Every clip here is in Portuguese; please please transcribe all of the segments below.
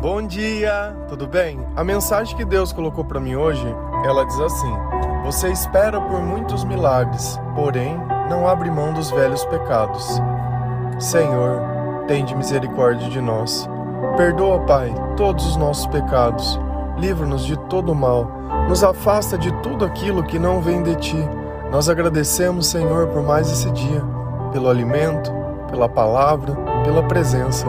Bom dia, tudo bem? A mensagem que Deus colocou para mim hoje, ela diz assim: Você espera por muitos milagres, porém não abre mão dos velhos pecados. Senhor, tende misericórdia de nós. Perdoa, Pai, todos os nossos pecados. Livra-nos de todo mal. Nos afasta de tudo aquilo que não vem de ti. Nós agradecemos, Senhor, por mais esse dia, pelo alimento, pela palavra, pela presença.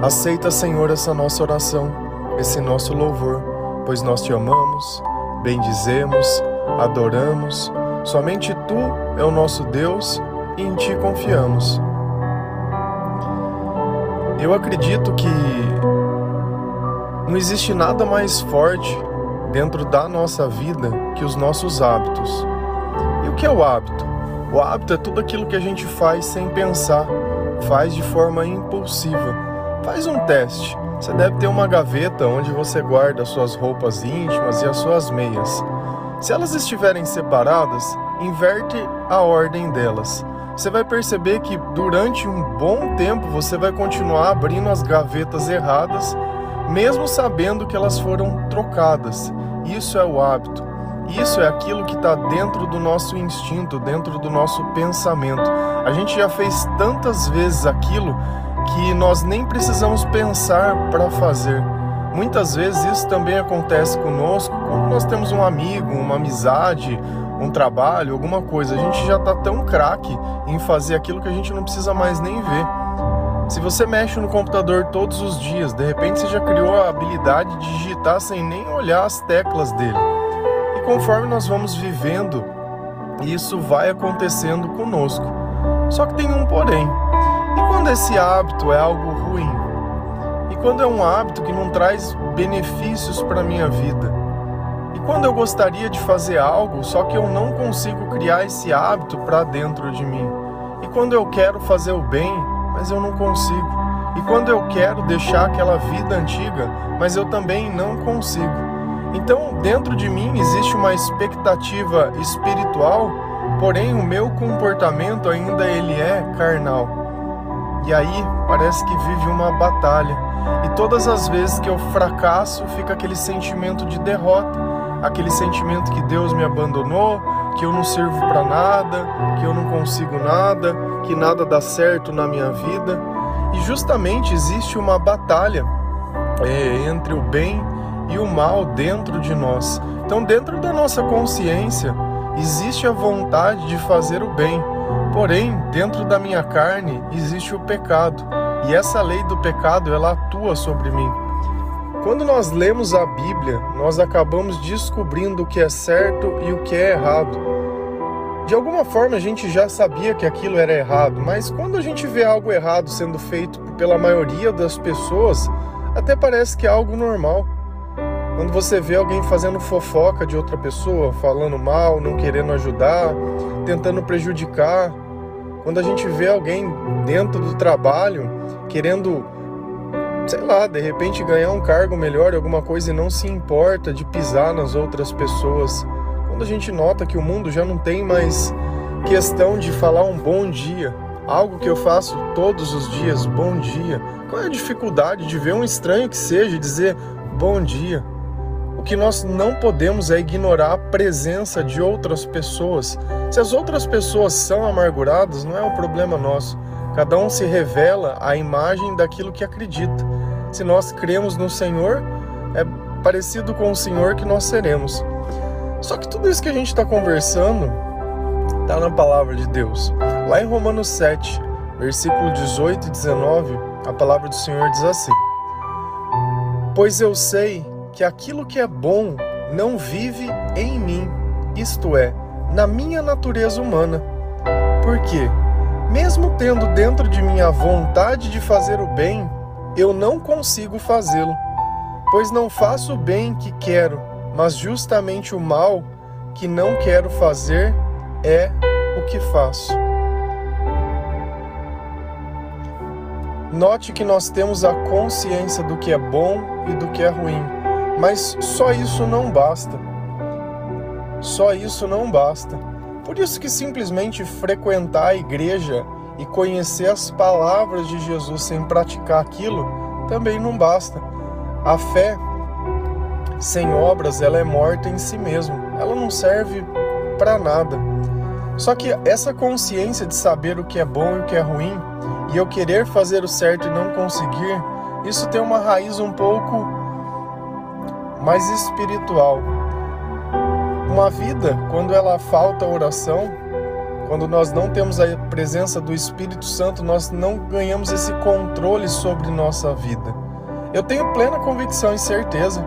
Aceita, Senhor, essa nossa oração, esse nosso louvor, pois nós te amamos, bendizemos, adoramos. Somente tu é o nosso Deus e em ti confiamos. Eu acredito que não existe nada mais forte dentro da nossa vida que os nossos hábitos. E o que é o hábito? O hábito é tudo aquilo que a gente faz sem pensar, faz de forma impulsiva. Faz um teste. Você deve ter uma gaveta onde você guarda suas roupas íntimas e as suas meias. Se elas estiverem separadas, inverte a ordem delas. Você vai perceber que durante um bom tempo você vai continuar abrindo as gavetas erradas, mesmo sabendo que elas foram trocadas. Isso é o hábito. Isso é aquilo que está dentro do nosso instinto, dentro do nosso pensamento. A gente já fez tantas vezes aquilo que nós nem precisamos pensar para fazer. Muitas vezes isso também acontece conosco quando nós temos um amigo, uma amizade, um trabalho, alguma coisa. A gente já está tão craque em fazer aquilo que a gente não precisa mais nem ver. Se você mexe no computador todos os dias, de repente você já criou a habilidade de digitar sem nem olhar as teclas dele. E conforme nós vamos vivendo, isso vai acontecendo conosco. Só que tem um porém. Quando esse hábito é algo ruim? E quando é um hábito que não traz benefícios para a minha vida? E quando eu gostaria de fazer algo, só que eu não consigo criar esse hábito para dentro de mim? E quando eu quero fazer o bem, mas eu não consigo? E quando eu quero deixar aquela vida antiga, mas eu também não consigo? Então, dentro de mim existe uma expectativa espiritual, porém o meu comportamento ainda ele é carnal. E aí parece que vive uma batalha. E todas as vezes que eu fracasso, fica aquele sentimento de derrota, aquele sentimento que Deus me abandonou, que eu não sirvo para nada, que eu não consigo nada, que nada dá certo na minha vida. E justamente existe uma batalha é, entre o bem e o mal dentro de nós. Então, dentro da nossa consciência, existe a vontade de fazer o bem Porém, dentro da minha carne existe o pecado, e essa lei do pecado ela atua sobre mim. Quando nós lemos a Bíblia, nós acabamos descobrindo o que é certo e o que é errado. De alguma forma a gente já sabia que aquilo era errado, mas quando a gente vê algo errado sendo feito pela maioria das pessoas, até parece que é algo normal. Quando você vê alguém fazendo fofoca de outra pessoa, falando mal, não querendo ajudar, tentando prejudicar, quando a gente vê alguém dentro do trabalho querendo, sei lá, de repente ganhar um cargo melhor, alguma coisa e não se importa de pisar nas outras pessoas, quando a gente nota que o mundo já não tem mais questão de falar um bom dia, algo que eu faço todos os dias, bom dia. Qual é a dificuldade de ver um estranho que seja e dizer bom dia? O que nós não podemos é ignorar a presença de outras pessoas. Se as outras pessoas são amarguradas, não é um problema nosso. Cada um se revela à imagem daquilo que acredita. Se nós cremos no Senhor, é parecido com o Senhor que nós seremos. Só que tudo isso que a gente está conversando está na palavra de Deus. Lá em Romanos 7, versículo 18 e 19, a palavra do Senhor diz assim: Pois eu sei que aquilo que é bom não vive em mim, isto é, na minha natureza humana. Porque, mesmo tendo dentro de mim a vontade de fazer o bem, eu não consigo fazê-lo, pois não faço o bem que quero, mas justamente o mal que não quero fazer é o que faço. Note que nós temos a consciência do que é bom e do que é ruim mas só isso não basta. Só isso não basta. Por isso que simplesmente frequentar a igreja e conhecer as palavras de Jesus sem praticar aquilo também não basta. a fé sem obras ela é morta em si mesma. Ela não serve para nada. Só que essa consciência de saber o que é bom e o que é ruim, e eu querer fazer o certo e não conseguir, isso tem uma raiz um pouco mais espiritual. Uma vida, quando ela falta oração, quando nós não temos a presença do Espírito Santo, nós não ganhamos esse controle sobre nossa vida. Eu tenho plena convicção e certeza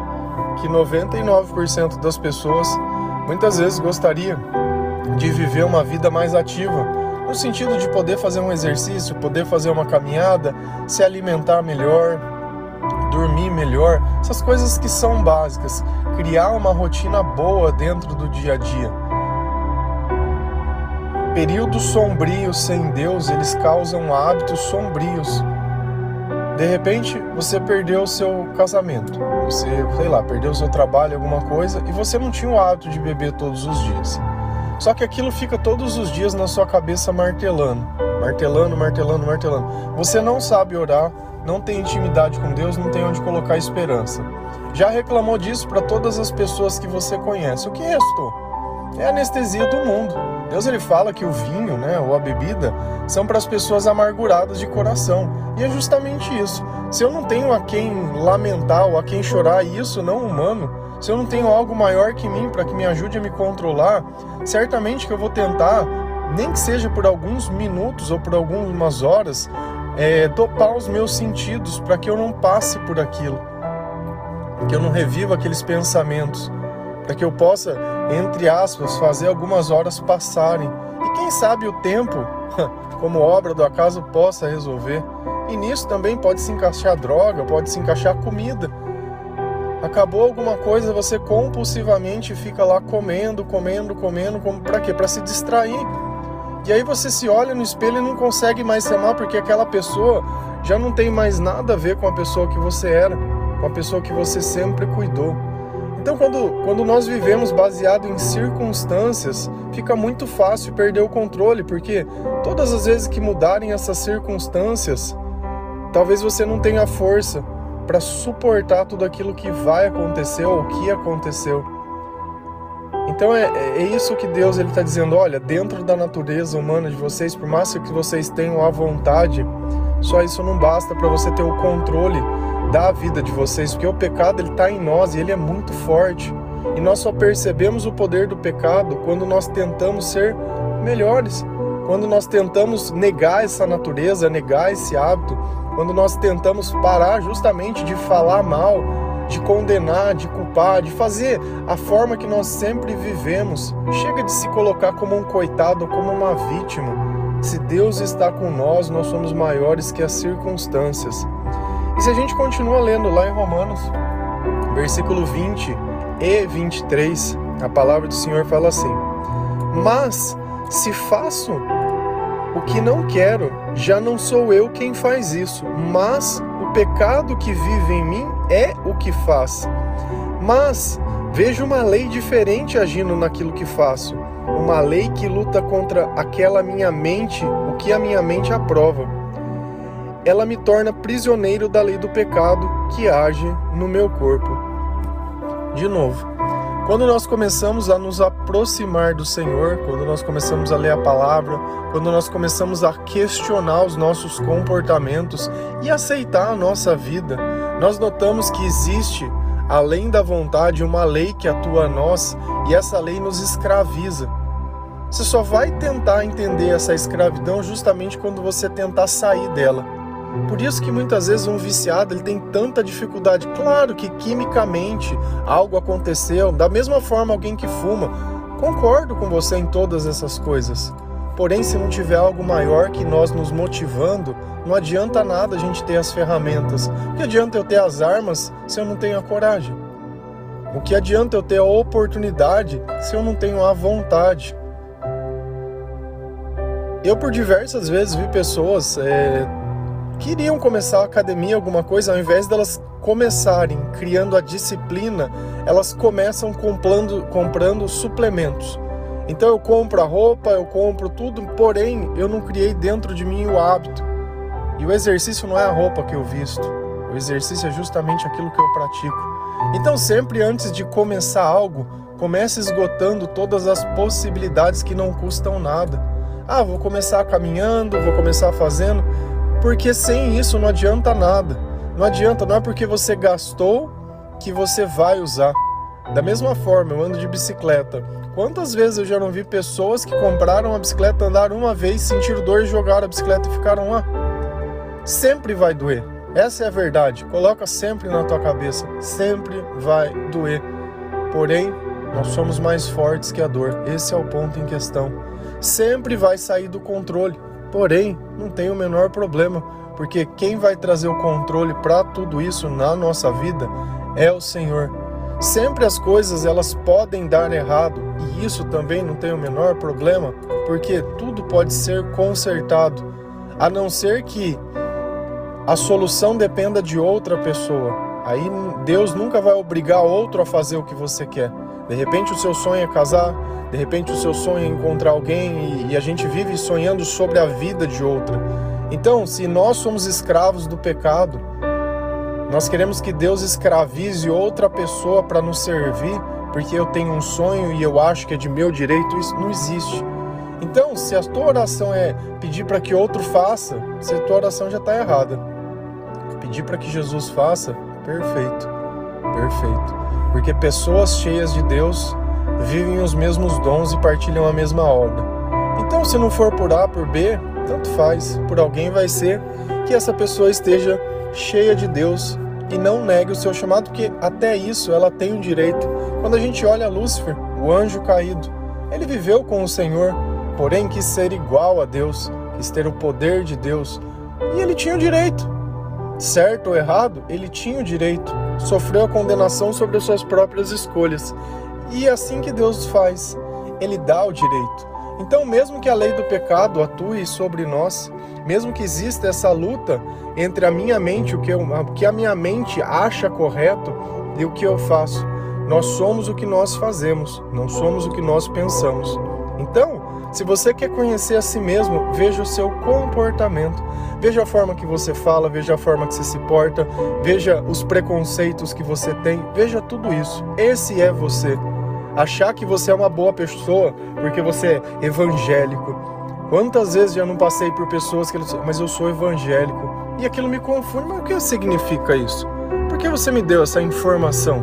que 99% das pessoas muitas vezes gostaria de viver uma vida mais ativa, no sentido de poder fazer um exercício, poder fazer uma caminhada, se alimentar melhor, dormir melhor, essas coisas que são básicas, criar uma rotina boa dentro do dia a dia. Períodos sombrios sem Deus, eles causam hábitos sombrios. De repente, você perdeu o seu casamento, você, sei lá, perdeu o seu trabalho, alguma coisa, e você não tinha o hábito de beber todos os dias. Só que aquilo fica todos os dias na sua cabeça martelando, martelando, martelando, martelando. Você não sabe orar, não tem intimidade com Deus, não tem onde colocar esperança. Já reclamou disso para todas as pessoas que você conhece. O que restou? É a anestesia do mundo. Deus ele fala que o vinho, né, ou a bebida, são para as pessoas amarguradas de coração. E é justamente isso. Se eu não tenho a quem lamentar ou a quem chorar, isso não humano, se eu não tenho algo maior que mim para que me ajude a me controlar, certamente que eu vou tentar, nem que seja por alguns minutos ou por algumas horas, é, os meus sentidos para que eu não passe por aquilo, que eu não reviva aqueles pensamentos, para que eu possa entre aspas, fazer algumas horas passarem. E quem sabe o tempo, como obra do acaso, possa resolver. E nisso também pode se encaixar droga, pode se encaixar comida. Acabou alguma coisa, você compulsivamente fica lá comendo, comendo, comendo, como para quê? Para se distrair. E aí você se olha no espelho e não consegue mais se amar porque aquela pessoa já não tem mais nada a ver com a pessoa que você era, com a pessoa que você sempre cuidou. Então, quando, quando nós vivemos baseado em circunstâncias, fica muito fácil perder o controle, porque todas as vezes que mudarem essas circunstâncias, talvez você não tenha força para suportar tudo aquilo que vai acontecer ou que aconteceu. Então é, é isso que Deus ele está dizendo. Olha, dentro da natureza humana de vocês, por mais que vocês tenham a vontade, só isso não basta para você ter o controle da vida de vocês, porque o pecado ele está em nós e ele é muito forte. E nós só percebemos o poder do pecado quando nós tentamos ser melhores, quando nós tentamos negar essa natureza, negar esse hábito, quando nós tentamos parar justamente de falar mal, de condenar, de culpar, de fazer a forma que nós sempre vivemos. Chega de se colocar como um coitado, como uma vítima. Se Deus está com nós, nós somos maiores que as circunstâncias. E se a gente continua lendo lá em Romanos, versículo 20 e 23, a palavra do Senhor fala assim: Mas se faço o que não quero, já não sou eu quem faz isso, mas o pecado que vive em mim é o que faz. Mas vejo uma lei diferente agindo naquilo que faço, uma lei que luta contra aquela minha mente, o que a minha mente aprova ela me torna prisioneiro da lei do pecado que age no meu corpo. De novo, quando nós começamos a nos aproximar do Senhor, quando nós começamos a ler a palavra, quando nós começamos a questionar os nossos comportamentos e aceitar a nossa vida, nós notamos que existe, além da vontade, uma lei que atua a nós e essa lei nos escraviza. Você só vai tentar entender essa escravidão justamente quando você tentar sair dela. Por isso que muitas vezes um viciado ele tem tanta dificuldade. Claro que quimicamente algo aconteceu, da mesma forma alguém que fuma. Concordo com você em todas essas coisas. Porém, se não tiver algo maior que nós nos motivando, não adianta nada a gente ter as ferramentas. O que adianta eu ter as armas se eu não tenho a coragem? O que adianta eu ter a oportunidade se eu não tenho a vontade? Eu, por diversas vezes, vi pessoas é, queriam começar a academia, alguma coisa, ao invés delas começarem criando a disciplina, elas começam comprando, comprando suplementos. Então eu compro a roupa, eu compro tudo, porém eu não criei dentro de mim o hábito. E o exercício não é a roupa que eu visto. O exercício é justamente aquilo que eu pratico. Então, sempre antes de começar algo, comece esgotando todas as possibilidades que não custam nada. Ah, vou começar caminhando, vou começar fazendo, porque sem isso não adianta nada. Não adianta, não é porque você gastou que você vai usar. Da mesma forma, eu ando de bicicleta. Quantas vezes eu já não vi pessoas que compraram a bicicleta, andaram uma vez, sentiram dor, jogaram a bicicleta e ficaram lá? Sempre vai doer. Essa é a verdade. Coloca sempre na tua cabeça. Sempre vai doer. Porém, nós somos mais fortes que a dor. Esse é o ponto em questão. Sempre vai sair do controle. Porém, não tem o menor problema, porque quem vai trazer o controle para tudo isso na nossa vida é o Senhor. Sempre as coisas elas podem dar errado e isso também não tem o menor problema, porque tudo pode ser consertado, a não ser que a solução dependa de outra pessoa. Aí Deus nunca vai obrigar outro a fazer o que você quer. De repente o seu sonho é casar, de repente o seu sonho é encontrar alguém e, e a gente vive sonhando sobre a vida de outra. Então, se nós somos escravos do pecado, nós queremos que Deus escravize outra pessoa para nos servir, porque eu tenho um sonho e eu acho que é de meu direito, isso não existe. Então, se a tua oração é pedir para que outro faça, se a tua oração já está errada. Pedir para que Jesus faça, perfeito, perfeito. Porque pessoas cheias de Deus vivem os mesmos dons e partilham a mesma obra. Então, se não for por A, por B, tanto faz. Por alguém vai ser que essa pessoa esteja cheia de Deus e não negue o seu chamado, porque até isso ela tem o direito. Quando a gente olha Lúcifer, o anjo caído, ele viveu com o Senhor, porém quis ser igual a Deus, quis ter o poder de Deus, e ele tinha o direito. Certo ou errado, ele tinha o direito. Sofreu a condenação sobre as suas próprias escolhas. E é assim que Deus faz. Ele dá o direito. Então, mesmo que a lei do pecado atue sobre nós, mesmo que exista essa luta entre a minha mente, o que, eu, o que a minha mente acha correto e o que eu faço, nós somos o que nós fazemos, não somos o que nós pensamos. Então, se você quer conhecer a si mesmo, veja o seu comportamento, veja a forma que você fala, veja a forma que você se porta, veja os preconceitos que você tem, veja tudo isso. Esse é você. Achar que você é uma boa pessoa porque você é evangélico, Quantas vezes já não passei por pessoas que dizem, mas eu sou evangélico. E aquilo me confunde, mas o que significa isso? Por que você me deu essa informação?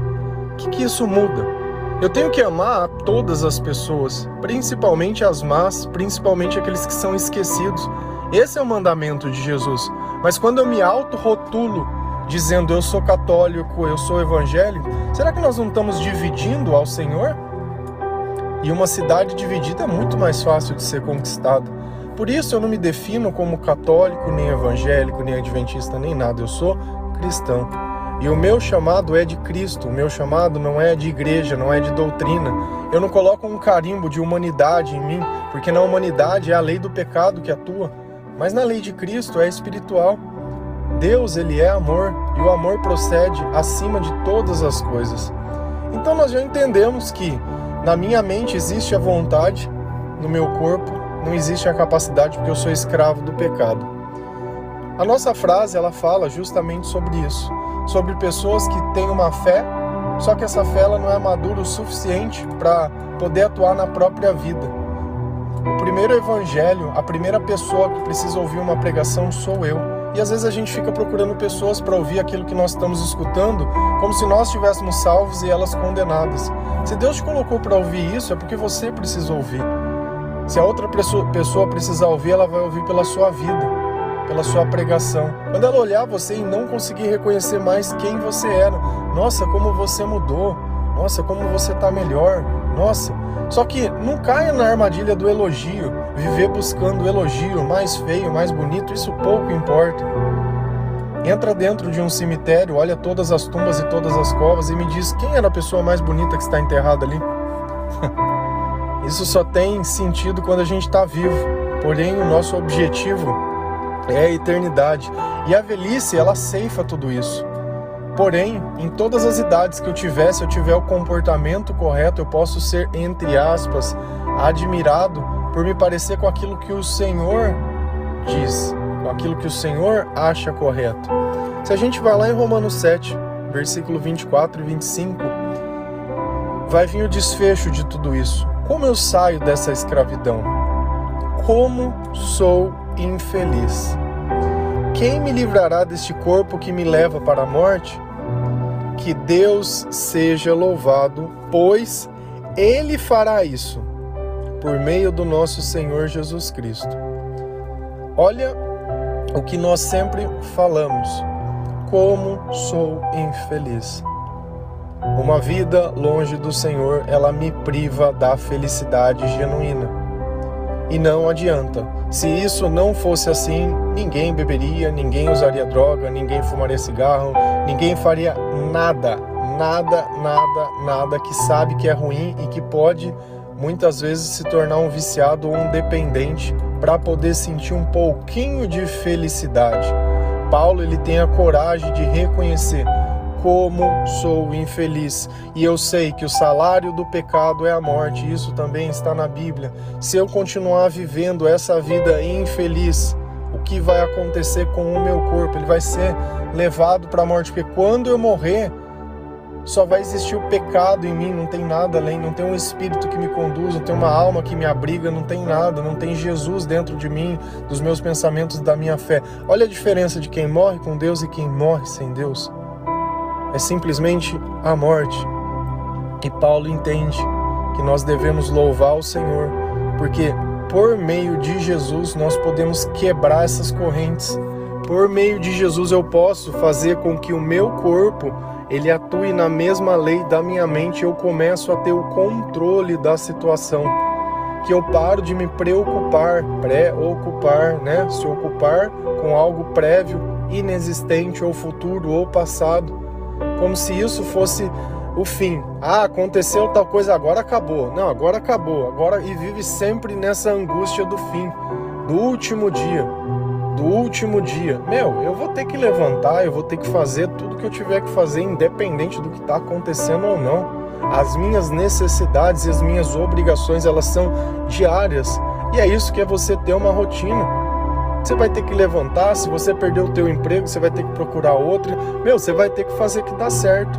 O que, que isso muda? Eu tenho que amar todas as pessoas, principalmente as más, principalmente aqueles que são esquecidos. Esse é o mandamento de Jesus. Mas quando eu me auto-rotulo dizendo eu sou católico, eu sou evangélico, será que nós não estamos dividindo ao Senhor? E uma cidade dividida é muito mais fácil de ser conquistada. Por isso eu não me defino como católico, nem evangélico, nem adventista, nem nada. Eu sou cristão. E o meu chamado é de Cristo, o meu chamado não é de igreja, não é de doutrina. Eu não coloco um carimbo de humanidade em mim, porque na humanidade é a lei do pecado que atua, mas na lei de Cristo é espiritual. Deus, ele é amor, e o amor procede acima de todas as coisas. Então nós já entendemos que na minha mente existe a vontade, no meu corpo não existe a capacidade porque eu sou escravo do pecado. A nossa frase ela fala justamente sobre isso, sobre pessoas que têm uma fé, só que essa fé ela não é madura o suficiente para poder atuar na própria vida. O primeiro evangelho, a primeira pessoa que precisa ouvir uma pregação sou eu. E às vezes a gente fica procurando pessoas para ouvir aquilo que nós estamos escutando, como se nós estivéssemos salvos e elas condenadas. Se Deus te colocou para ouvir isso, é porque você precisa ouvir. Se a outra pessoa precisar ouvir, ela vai ouvir pela sua vida, pela sua pregação. Quando ela olhar você e não conseguir reconhecer mais quem você era, nossa, como você mudou, nossa, como você está melhor, nossa. Só que não caia na armadilha do elogio, viver buscando elogio mais feio, mais bonito, isso pouco importa. Entra dentro de um cemitério, olha todas as tumbas e todas as covas e me diz quem era a pessoa mais bonita que está enterrada ali. Isso só tem sentido quando a gente está vivo. Porém, o nosso objetivo é a eternidade. E a velhice, ela ceifa tudo isso. Porém, em todas as idades que eu tiver, se eu tiver o comportamento correto, eu posso ser, entre aspas, admirado por me parecer com aquilo que o Senhor diz, com aquilo que o Senhor acha correto. Se a gente vai lá em Romanos 7, versículo 24 e 25, vai vir o desfecho de tudo isso. Como eu saio dessa escravidão? Como sou infeliz? Quem me livrará deste corpo que me leva para a morte? Que Deus seja louvado, pois Ele fará isso por meio do nosso Senhor Jesus Cristo. Olha o que nós sempre falamos: como sou infeliz. Uma vida longe do Senhor, ela me priva da felicidade genuína. E não adianta. Se isso não fosse assim, ninguém beberia, ninguém usaria droga, ninguém fumaria cigarro, ninguém faria nada, nada, nada, nada que sabe que é ruim e que pode muitas vezes se tornar um viciado ou um dependente para poder sentir um pouquinho de felicidade. Paulo ele tem a coragem de reconhecer como sou infeliz. E eu sei que o salário do pecado é a morte, isso também está na Bíblia. Se eu continuar vivendo essa vida infeliz, o que vai acontecer com o meu corpo? Ele vai ser levado para a morte, porque quando eu morrer, só vai existir o pecado em mim, não tem nada além, não tem um espírito que me conduz, não tem uma alma que me abriga, não tem nada, não tem Jesus dentro de mim, dos meus pensamentos, da minha fé. Olha a diferença de quem morre com Deus e quem morre sem Deus é simplesmente a morte. E Paulo entende que nós devemos louvar o Senhor, porque por meio de Jesus nós podemos quebrar essas correntes. Por meio de Jesus eu posso fazer com que o meu corpo ele atue na mesma lei da minha mente, eu começo a ter o controle da situação. Que eu paro de me preocupar, preocupar, né? Se ocupar com algo prévio, inexistente ou futuro ou passado como se isso fosse o fim. Ah, aconteceu tal coisa, agora acabou. Não, agora acabou. Agora e vive sempre nessa angústia do fim, do último dia, do último dia. Meu, eu vou ter que levantar, eu vou ter que fazer tudo que eu tiver que fazer, independente do que está acontecendo ou não. As minhas necessidades e as minhas obrigações, elas são diárias. E é isso que é você ter uma rotina. Você vai ter que levantar, se você perder o teu emprego, você vai ter que procurar outro. Meu, você vai ter que fazer que dá certo.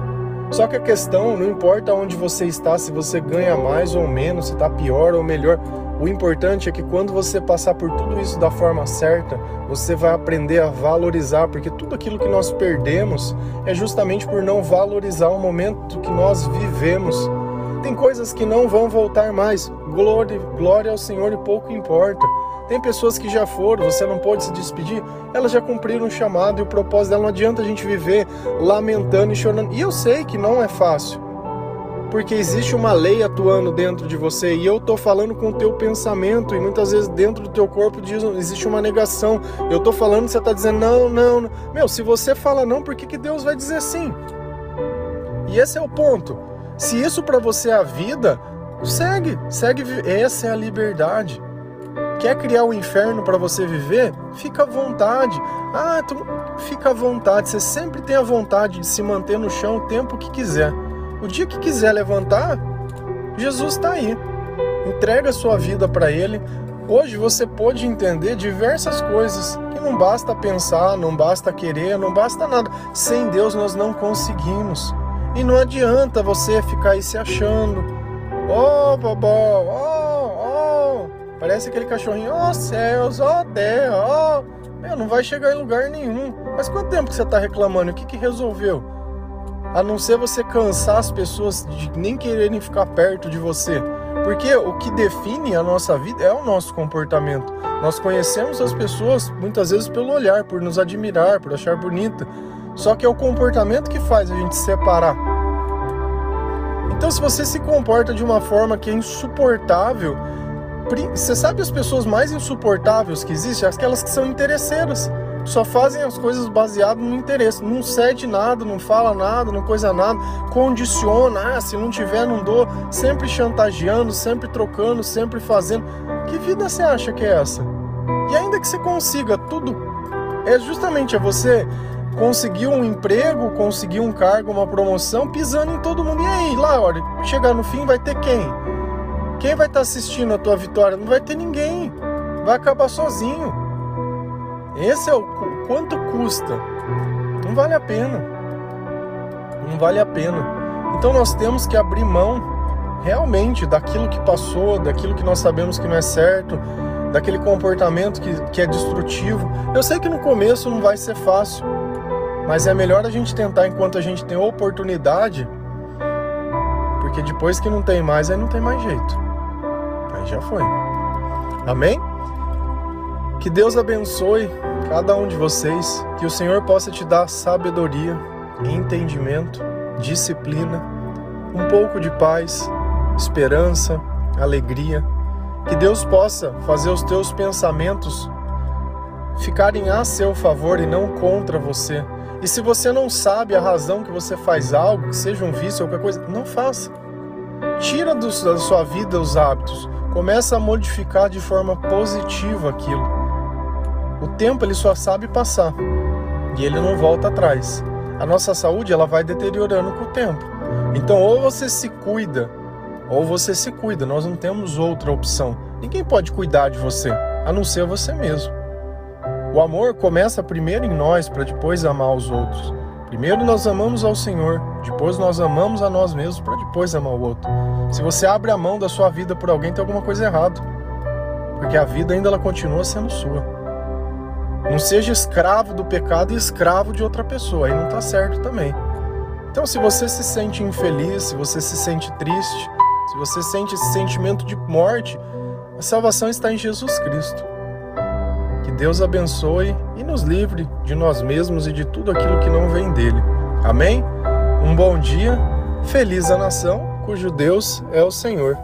Só que a questão, não importa onde você está, se você ganha mais ou menos, se está pior ou melhor, o importante é que quando você passar por tudo isso da forma certa, você vai aprender a valorizar, porque tudo aquilo que nós perdemos é justamente por não valorizar o momento que nós vivemos. Tem coisas que não vão voltar mais. Glória, glória ao Senhor e pouco importa. Tem pessoas que já foram, você não pode se despedir, elas já cumpriram o chamado e o propósito dela. Não adianta a gente viver lamentando e chorando. E eu sei que não é fácil, porque existe uma lei atuando dentro de você e eu tô falando com o teu pensamento e muitas vezes dentro do teu corpo diz, existe uma negação. Eu tô falando, você tá dizendo não, não, não. Meu, se você fala não, por que, que Deus vai dizer sim? E esse é o ponto. Se isso para você é a vida, segue, segue. Essa é a liberdade. Quer criar o um inferno para você viver? Fica à vontade. Ah, tu fica à vontade. Você sempre tem a vontade de se manter no chão o tempo que quiser. O dia que quiser levantar, Jesus está aí. Entrega a sua vida para Ele. Hoje você pode entender diversas coisas que não basta pensar, não basta querer, não basta nada. Sem Deus nós não conseguimos. E não adianta você ficar aí se achando. Oh, babá, oh, Parece aquele cachorrinho, ó oh, céus, ó oh, terra, ó. Oh. Meu, não vai chegar em lugar nenhum. Mas quanto tempo que você está reclamando? O que, que resolveu? A não ser você cansar as pessoas de nem quererem ficar perto de você. Porque o que define a nossa vida é o nosso comportamento. Nós conhecemos as pessoas muitas vezes pelo olhar, por nos admirar, por achar bonita. Só que é o comportamento que faz a gente se separar. Então, se você se comporta de uma forma que é insuportável, você sabe as pessoas mais insuportáveis que existem? Aquelas que são interesseiras. Só fazem as coisas baseadas no interesse. Não cede nada, não fala nada, não coisa nada. Condiciona. Ah, se não tiver, não dou. Sempre chantageando, sempre trocando, sempre fazendo. Que vida você acha que é essa? E ainda que você consiga tudo, é justamente é você conseguir um emprego, conseguir um cargo, uma promoção, pisando em todo mundo. E aí, lá, olha, chegar no fim vai ter quem? Quem vai estar tá assistindo a tua vitória? Não vai ter ninguém. Vai acabar sozinho. Esse é o quanto custa. Não vale a pena. Não vale a pena. Então nós temos que abrir mão realmente daquilo que passou, daquilo que nós sabemos que não é certo, daquele comportamento que, que é destrutivo. Eu sei que no começo não vai ser fácil, mas é melhor a gente tentar enquanto a gente tem oportunidade, porque depois que não tem mais, aí não tem mais jeito. Aí já foi. Amém? Que Deus abençoe cada um de vocês, que o Senhor possa te dar sabedoria, entendimento, disciplina, um pouco de paz, esperança, alegria. Que Deus possa fazer os teus pensamentos ficarem a seu favor e não contra você. E se você não sabe a razão que você faz algo, que seja um vício ou qualquer coisa, não faça. Tira do, da sua vida os hábitos. Começa a modificar de forma positiva aquilo. O tempo ele só sabe passar e ele não volta atrás. A nossa saúde ela vai deteriorando com o tempo. Então ou você se cuida ou você se cuida. Nós não temos outra opção. Ninguém pode cuidar de você a não ser você mesmo. O amor começa primeiro em nós para depois amar os outros. Primeiro nós amamos ao Senhor, depois nós amamos a nós mesmos para depois amar o outro. Se você abre a mão da sua vida por alguém, tem alguma coisa errada. Porque a vida ainda ela continua sendo sua. Não seja escravo do pecado e escravo de outra pessoa, aí não está certo também. Então, se você se sente infeliz, se você se sente triste, se você sente esse sentimento de morte, a salvação está em Jesus Cristo. Deus abençoe e nos livre de nós mesmos e de tudo aquilo que não vem dele. Amém? Um bom dia, feliz a nação cujo Deus é o Senhor.